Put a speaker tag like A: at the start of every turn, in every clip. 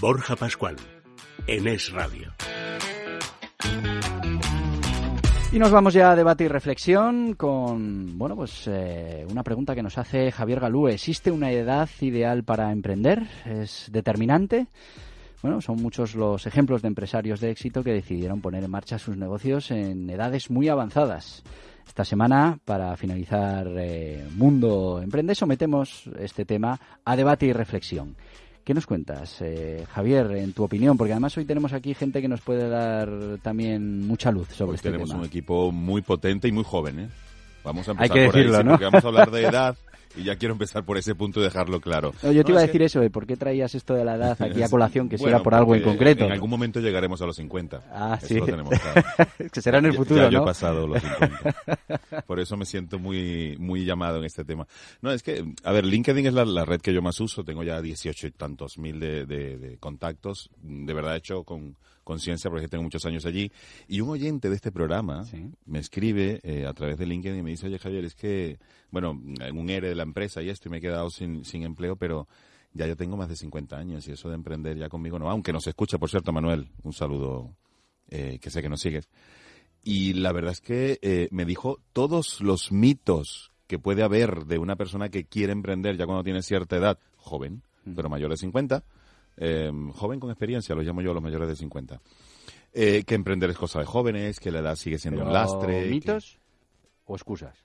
A: Borja Pascual, en Es Radio.
B: Y nos vamos ya a debate y reflexión con, bueno, pues eh, una pregunta que nos hace Javier Galú. ¿Existe una edad ideal para emprender? ¿Es determinante? Bueno, son muchos los ejemplos de empresarios de éxito que decidieron poner en marcha sus negocios en edades muy avanzadas. Esta semana, para finalizar eh, Mundo Emprende, sometemos este tema a debate y reflexión. ¿Qué nos cuentas, eh, Javier, en tu opinión? Porque además hoy tenemos aquí gente que nos puede dar también mucha luz sobre este
C: tenemos
B: tema.
C: un equipo muy potente y muy joven, ¿eh? Vamos a empezar
B: Hay que
C: por
B: decirlo, ¿no?
C: porque vamos a hablar de edad y ya quiero empezar por ese punto y dejarlo claro.
B: No, yo te
C: No,
B: iba a
C: es que-
B: decir eso, de por qué traías esto de la edad aquí a colación, que si
C: Bueno,
B: era por algo en concreto.
C: En algún momento llegaremos a los 50.
B: Ah,
C: Eso
B: sí.
C: lo tenemos claro.
B: que será en el
C: Ya-
B: futuro,
C: ya yo
B: ¿no?
C: he pasado los 50. Por eso me siento muy, muy llamado en este tema. No, es que, a ver, LinkedIn es la, la red que yo más uso. Tengo ya 18 y tantos mil de, de- de contactos. De verdad hecho con conciencia porque tengo muchos años allí. Y un oyente de este programa
B: Sí.
C: me escribe eh, a través de LinkedIn y me dice, oye Javier, es que, bueno, en un ERE de la empresa y esto y me he quedado sin, sin empleo, pero ya yo tengo más de 50 años y eso de emprender ya conmigo no. Aunque nos escucha, por cierto, Manuel, un saludo eh, que sé que nos sigues. Y la verdad es que eh, me dijo todos los mitos que puede haber de una persona que quiere emprender ya cuando tiene cierta edad, joven, pero mayor de 50, eh, joven con experiencia, lo llamo yo los mayores de 50. Eh, que emprender es cosa de jóvenes, que la edad sigue siendo
B: Pero,
C: un lastre. que-
B: ¿Mitos o excusas?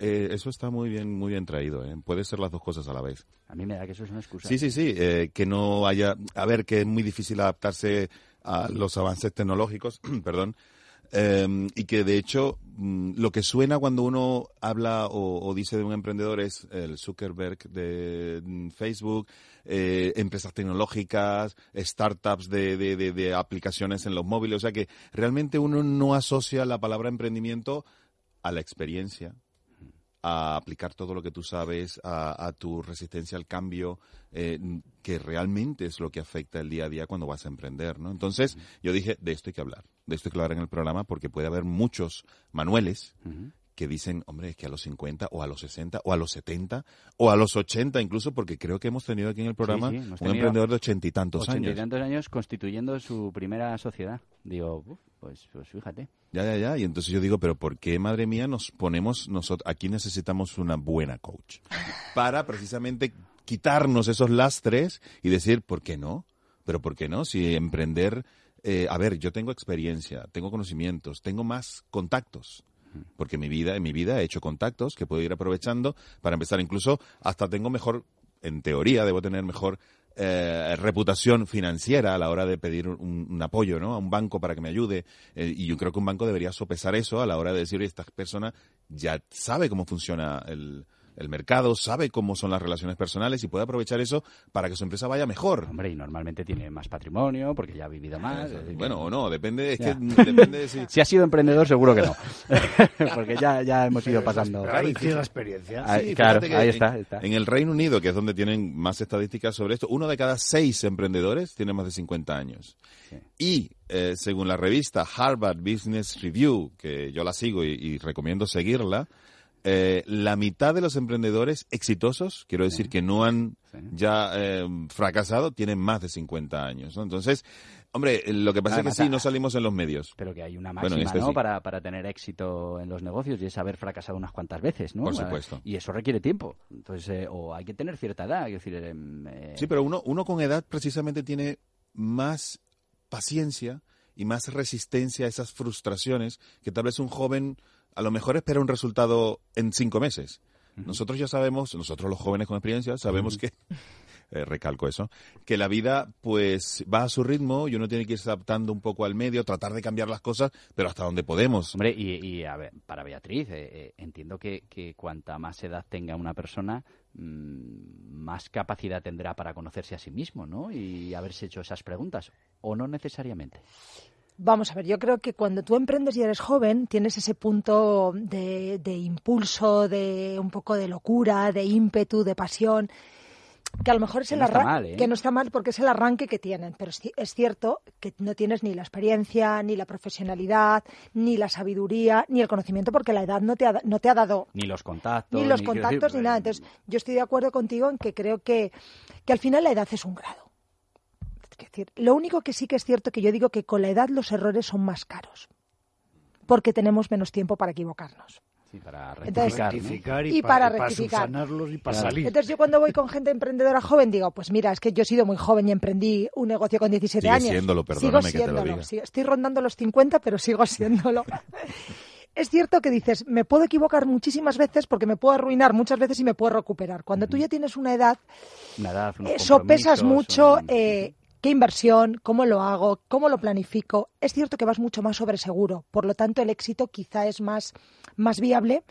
C: Eh, eso está muy bien, muy bien traído. ¿eh? Puede ser las dos cosas a la vez.
B: A mí me da que eso es una excusa.
C: Sí, sí, sí. eh, que no haya. A ver, que es muy difícil adaptarse a los avances tecnológicos, perdón. eh, y que de hecho mm, lo que suena cuando uno habla o, o dice de un emprendedor es el Zuckerberg de mm, Facebook, eh, empresas tecnológicas, startups de, de, de- de aplicaciones en los móviles. O sea que realmente uno no asocia la palabra emprendimiento a la experiencia, a aplicar todo lo que tú sabes, a, a tu resistencia al cambio, eh, que realmente es lo que afecta el día a día cuando vas a emprender, ¿no? Entonces, yo dije, de esto hay que hablar, de esto hay que hablar en el programa porque puede haber muchos manuales
B: Ujú.
C: Que dicen, hombre, es que a los 50 o a los 60 o a los 70 o a los 80 incluso, porque creo que hemos tenido aquí en el programa
B: sí,
C: un emprendedor de ochenta y tantos
B: Ochenta y
C: años.
B: tantos años constituyendo su primera sociedad. Digo, pues, pues fíjate.
C: Ya, ya, ya. Y entonces yo digo, pero ¿por qué, madre mía, nos ponemos nosotros, aquí necesitamos una buena coach? Para precisamente quitarnos esos lastres y decir, ¿por qué no? Pero ¿por qué no? Si emprender, eh, a ver, yo tengo experiencia, tengo conocimientos, tengo más contactos. Porque mi vida, en mi vida he hecho contactos que puedo ir aprovechando para empezar. Incluso hasta tengo mejor, en teoría, debo tener mejor eh, reputación financiera a la hora de pedir un, un apoyo ¿no? a un banco para que me ayude. Eh, y yo creo que un banco debería sopesar eso a la hora de decir, oye, esta persona ya sabe cómo funciona el, el mercado, sabe cómo son las relaciones personales y puede aprovechar eso para que su empresa vaya mejor.
B: Hombre, y normalmente tiene más patrimonio porque ya ha vivido más. es decir,
C: Bueno, o no, depende, es que depende de si...
B: Si ha sido emprendedor, seguro que no. porque ya, ya hemos ido pasando.
D: Ahí tiene la experiencia.
B: Ahí-
C: Sí,
B: claro, ahí
C: en-
B: está, está.
C: En el Reino Unido, que es donde tienen más estadísticas sobre esto, uno de cada seis emprendedores tiene más de 50 años. Y eh, según la revista Harvard Business Review, que yo la sigo y, y recomiendo seguirla, eh, la mitad de los emprendedores exitosos, quiero decir que no han
B: Sí.
C: ya eh, fracasado, tienen más de 50 años. ¿no? Entonces, hombre, lo que pasa es que sí, no salimos en los medios.
B: Pero que hay una máxima,
C: este
B: ¿no?
C: sí.
B: Para, para tener éxito en los negocios y es haber fracasado unas cuantas veces, ¿no?
C: Por supuesto.
B: Y eso requiere tiempo. Entonces, eh, o hay que tener cierta edad, es decir, em, eh,
C: Sí, pero uno, uno con edad precisamente tiene más paciencia y más resistencia a esas frustraciones que tal vez un joven a lo mejor espera un resultado en cinco meses. Nosotros ya sabemos, nosotros los jóvenes con experiencia, sabemos que, eh, recalco eso, que la vida pues va a su ritmo y uno tiene que irse adaptando un poco al medio, tratar de cambiar las cosas, pero hasta donde podemos.
B: Hombre, y, y, a ver, para Beatriz, eh, eh, entiendo que, que cuanta más edad tenga una persona, mm, más capacidad tendrá para conocerse a sí mismo, ¿no? Y haberse hecho esas preguntas. ¿O no necesariamente?
E: Vamos a ver, yo creo que cuando tú emprendes y eres joven, tienes ese punto de, de impulso, de un poco de locura, de ímpetu, de pasión, que a lo mejor es
B: Que
E: el
B: no está mal, ¿eh?
E: que no está mal porque es el arranque que tienen, pero es, ci- es cierto que no tienes ni la experiencia, ni la profesionalidad, ni la sabiduría, ni el conocimiento, porque la edad no te ha, no te ha dado
B: Ni los contactos.
E: ni los contactos
B: decir,
E: ni nada. Entonces, yo estoy de acuerdo contigo en que creo que, que al final la edad es un grado. Decir. Lo único que sí que es cierto que yo digo que con la edad los errores son más caros, porque tenemos menos tiempo para equivocarnos.
B: Sí, para
E: Entonces,
B: rectificar,
D: y,
E: Y
D: pa-
E: para
D: para
E: rectificar.
D: subsanarlos y para
B: Claro.
D: salir.
E: Entonces yo cuando voy con gente emprendedora joven digo, pues mira, es que yo he sido muy joven y emprendí un negocio con 17
C: Sigue
E: años.
C: siéndolo,
E: sigo
C: perdóname que te lo
E: siéndolo.
C: diga.
E: estoy rondando los 50, pero sigo siéndolo. es cierto que dices, me puedo equivocar muchísimas veces porque me puedo arruinar muchas veces y me puedo recuperar. Cuando tú ya tienes una edad,
B: Una edad, unos
E: eso pesas
B: compromisos,
E: mucho.
B: un-
E: eh, ¿Qué inversión? ¿Cómo lo hago? ¿Cómo lo planifico? Es cierto que vas mucho más sobre seguro. Por lo tanto, el éxito quizá es más, más viable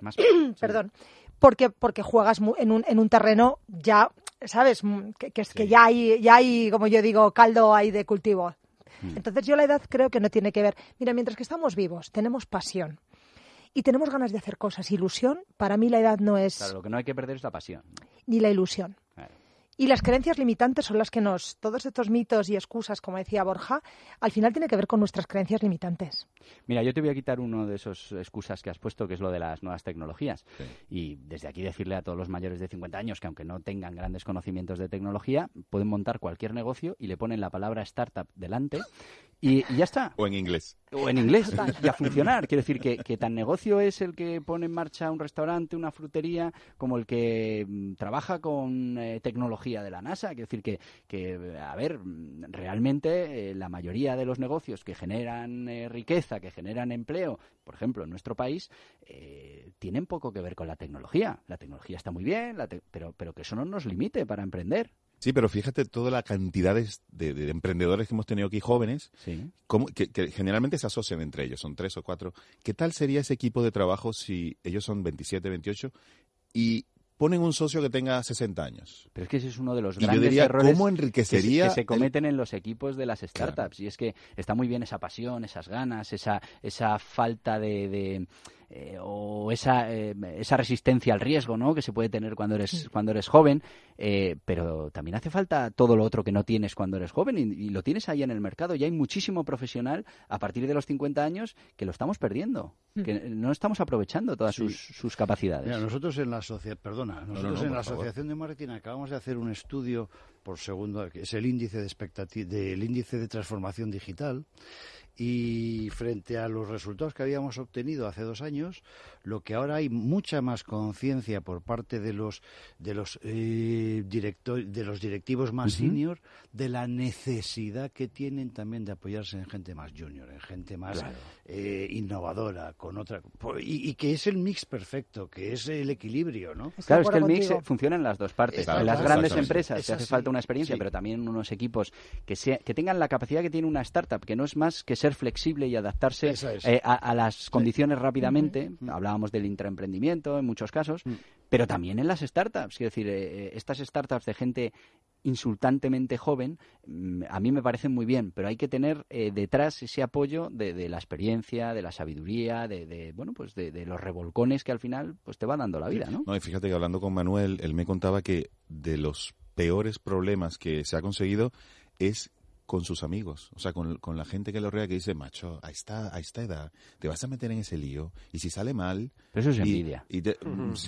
B: más-
E: perdón, porque, porque juegas en un, en un terreno ya, ¿sabes? Mm, Que, que es que ya hay, ya hay, como yo digo, caldo ahí de cultivo.
B: Mm.
E: Entonces yo la edad creo que no tiene que ver. Mira, mientras que estamos vivos, tenemos pasión y tenemos ganas de hacer cosas, ilusión, para mí la edad no es
B: Claro, lo que no hay que perder es la pasión.
E: ni la ilusión. Y las creencias limitantes son las que nos, todos estos mitos y excusas, como decía Borja, al final tiene que ver con nuestras creencias limitantes.
B: Mira, yo te voy a quitar uno de esos excusas que has puesto, que es lo de las nuevas tecnologías.
C: Sí.
B: Y desde aquí decirle a todos los mayores de 50 años que aunque no tengan grandes conocimientos de tecnología, pueden montar cualquier negocio y le ponen la palabra startup delante y, y ya está.
C: O en inglés.
B: O en inglés, y a funcionar. Quiero decir que, que tan negocio es el que pone en marcha un restaurante, una frutería, como el que mm, trabaja con eh, tecnología de la NASA. Quiero decir que, que a ver, mm, realmente eh, la mayoría de los negocios que generan eh, riqueza, que generan empleo, por ejemplo, en nuestro país, eh, tienen poco que ver con la tecnología. La tecnología está muy bien, la te- pero, pero que eso no nos limite para emprender.
C: Sí, pero fíjate toda la cantidad de, de- de emprendedores que hemos tenido aquí jóvenes,
B: Sí.
C: cómo- que, que generalmente se asocian entre ellos, son tres o cuatro. ¿Qué tal sería ese equipo de trabajo si ellos son 27, 28 y ponen un socio que tenga 60 años?
B: Pero es que ese es uno de los
C: Y yo
B: grandes
C: diría,
B: errores
C: ¿cómo
B: que se-
C: enriquecería
B: que se
C: el-
B: cometen en los equipos de las startups.
C: Claro.
B: Y es que está muy bien esa pasión, esas ganas, esa, esa falta de... de, eh, o esa, eh, esa resistencia al riesgo ¿no? que se puede tener cuando eres, cuando eres joven, eh, pero también hace falta todo lo otro que no tienes cuando eres joven y, y lo tienes ahí en el mercado. Y hay muchísimo profesional a partir de los 50 años que lo estamos perdiendo, que no estamos aprovechando todas
D: Sí.
B: sus, sus capacidades.
D: Mira, nosotros en la asociación, perdona, nosotros
C: no,
D: en la
C: favor.
D: asociación de marketing acabamos de hacer un estudio por segundo, que es el índice de expectati- del índice de transformación digital y frente a los resultados que habíamos obtenido hace dos años, lo que ahora hay mucha más conciencia por parte de los de los eh, directo- de los directivos más senior de la necesidad que tienen también de apoyarse en gente más junior, en gente más
B: Claro.
D: eh, innovadora, con otra y, y que es el mix perfecto, que es el equilibrio, ¿no?
E: Estoy
B: Claro, es que el mix
E: contigo.
B: eh, funciona en las dos partes. En las grandes empresas
D: Es
B: te hace falta una experiencia,
D: sí.
B: pero también unos equipos que, sea- que tengan la capacidad que tiene una startup, que no es más que ser flexible y adaptarse
D: es.
B: eh, a, a las condiciones rápidamente. Hablábamos del intraemprendimiento en muchos casos, pero también en las startups. Quiero decir, eh, eh, estas startups de gente insultantemente joven, mm, a mí me parecen muy bien, pero hay que tener eh, detrás ese apoyo de, de la experiencia, de la sabiduría, de, de, bueno, pues de, de los revolcones que al final pues te va dando la vida, ¿no?
C: No, y fíjate que hablando con Manuel, él me contaba que de los peores problemas que se ha conseguido es con sus amigos, o sea, con, con la gente que lo rodea que dice, macho, a esta, a esta edad te vas a meter en ese lío y si sale mal...
B: Pero eso es
C: y-
B: envidia.
C: y te-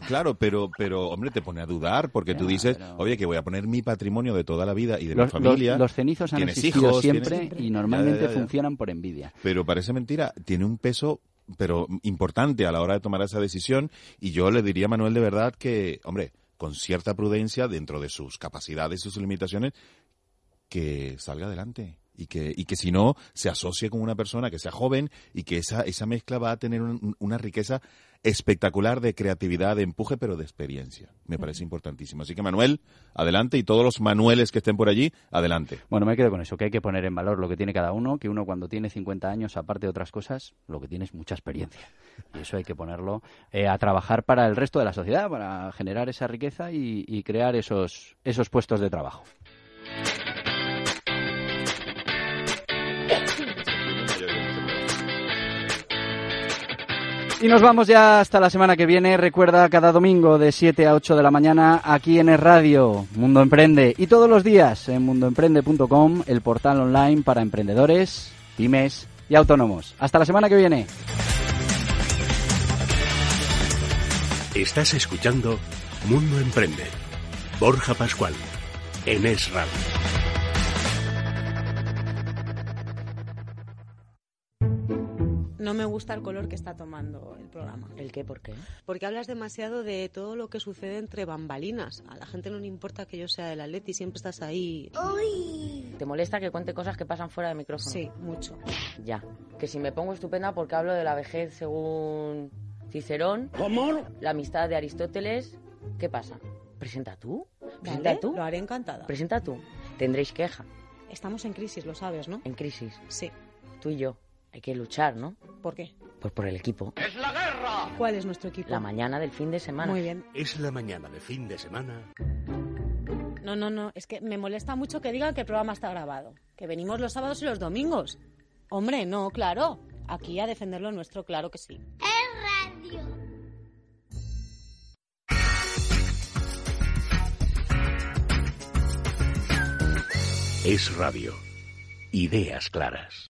C: Claro, pero, pero hombre, te pone a dudar porque tú dices,
B: pero-
C: oye, que voy a poner mi patrimonio de toda la vida y de
B: Los,
C: mi familia.
B: los- los cenizos han existido
C: hijos,
B: siempre
C: tienes-
B: y normalmente
C: Ya, ya, ya.
B: funcionan por envidia.
C: Pero parece mentira, tiene un peso pero importante a la hora de tomar esa decisión y yo le diría a Manuel de verdad que, hombre, con cierta prudencia dentro de sus capacidades y sus limitaciones, que salga adelante y que, y que si no se asocie con una persona que sea joven y que esa, esa mezcla va a tener un- una riqueza espectacular de creatividad, de empuje, pero de experiencia. Me parece importantísimo. Así que Manuel, adelante y todos los Manueles que estén por allí, adelante.
B: Bueno, me quedo con eso, que hay que poner en valor lo que tiene cada uno, que uno cuando tiene 50 años, aparte de otras cosas, lo que tiene es mucha experiencia. Y eso hay que ponerlo eh, a trabajar para el resto de la sociedad, para generar esa riqueza y, y crear esos, esos puestos de trabajo. Y nos vamos ya hasta la semana que viene. Recuerda cada domingo de 7 a 8 de la mañana aquí en el radio Mundo Emprende y todos los días en mundoemprende.com, el portal online para emprendedores, pymes y autónomos. Hasta la semana que viene.
A: Estás escuchando Mundo Emprende. Borja Pascual. En Es Radio.
F: No me gusta el color que está tomando el programa.
G: ¿El qué? ¿Por qué?
F: Porque hablas demasiado de todo lo que sucede entre bambalinas. A la gente no le importa que yo sea del Atleti, siempre estás ahí.
G: ¿Te molesta que cuente cosas que pasan fuera de micrófono?
F: Sí, mucho.
G: Ya. Que si me pongo estupenda porque hablo de la vejez según Cicerón. ¿Cómo? La amistad de Aristóteles. ¿Qué pasa? Presenta tú. Presenta
F: Vale,
G: tú.
F: Lo haré encantada.
G: Presenta tú. Tendréis queja.
F: Estamos en crisis, lo sabes, ¿no?
G: En crisis.
F: Sí.
G: Tú y yo. Hay que luchar, ¿no?
F: ¿Por qué?
G: Pues por el equipo.
F: ¿Cuál es nuestro equipo?
G: La mañana del fin de semana.
F: Muy bien.
A: Es la mañana de fin de semana.
F: No, no, no. Es que me molesta mucho que digan que el programa está grabado. Que venimos los sábados y los domingos. Hombre, no, claro. Aquí a defender lo nuestro, claro que sí.
A: Es radio. Ideas claras.